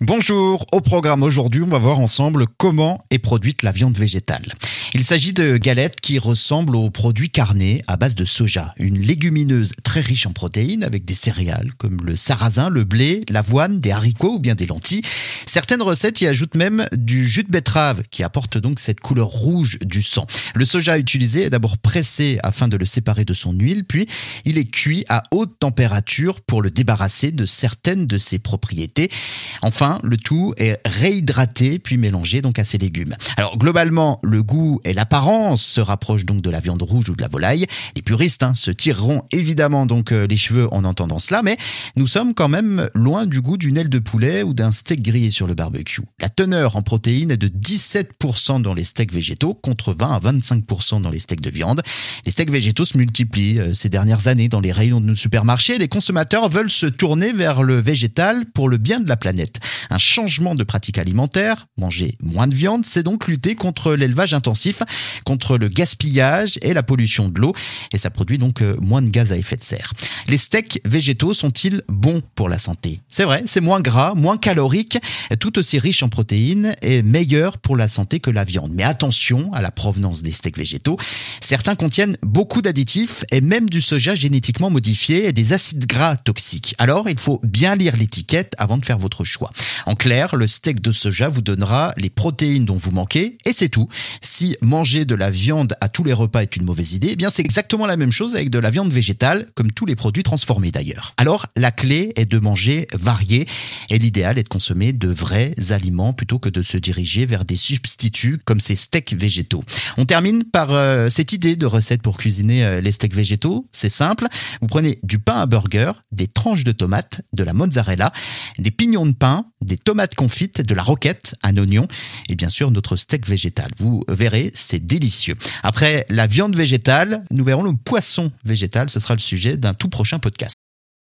Bonjour, au programme aujourd'hui, on va voir ensemble comment est produite la viande végétale. Il s'agit de galettes qui ressemblent aux produits carnés à base de soja, une légumineuse très riche en protéines avec des céréales comme le sarrasin, le blé, l'avoine, des haricots ou bien des lentilles. Certaines recettes y ajoutent même du jus de betterave qui apporte donc cette couleur rouge du sang. Le soja utilisé est d'abord pressé afin de le séparer de son huile, puis il est cuit à haute température pour le débarrasser de certaines de ses propriétés. Enfin, le tout est réhydraté puis mélangé donc à ces légumes. Alors globalement, le goût et l'apparence se rapprochent donc de la viande rouge ou de la volaille. Les puristes hein, se tireront évidemment donc euh, les cheveux en entendant cela, mais nous sommes quand même loin du goût d'une aile de poulet ou d'un steak grillé sur le barbecue. La teneur en protéines est de 17% dans les steaks végétaux contre 20 à 25% dans les steaks de viande. Les steaks végétaux se multiplient euh, ces dernières années dans les rayons de nos supermarchés. Les consommateurs veulent se tourner vers le végétal pour le bien de la planète. Un changement de pratique alimentaire, manger moins de viande, c'est donc lutter contre l'élevage intensif, contre le gaspillage et la pollution de l'eau, et ça produit donc euh, moins de gaz à effet de serre. Les steaks végétaux sont-ils bons pour la santé? C'est vrai, c'est moins gras, moins calorique, tout aussi riche en protéines et meilleur pour la santé que la viande. Mais attention à la provenance des steaks végétaux. Certains contiennent beaucoup d'additifs et même du soja génétiquement modifié et des acides gras toxiques. Alors, il faut bien lire l'étiquette avant de faire votre choix. En clair, le steak de soja vous donnera les protéines dont vous manquez et c'est tout. Si manger de la viande à tous les repas est une mauvaise idée, eh bien c'est exactement la même chose avec de la viande végétale, comme tous les produits transformés d'ailleurs. Alors, la clé est de manger varié et l'idéal est de consommer de vrais aliments plutôt que de se diriger vers des substituts comme ces steaks végétaux. On termine par euh, cette idée de recette pour cuisiner euh, les steaks végétaux. C'est simple. Vous prenez du pain à burger, des tranches de tomates, de la mozzarella, des pignons de pain, des tomates confites, de la roquette, un oignon et bien sûr notre steak végétal. Vous verrez, c'est délicieux. Après la viande végétale, nous verrons le poisson végétal. Ce sera le sujet d'un tout prochain podcast.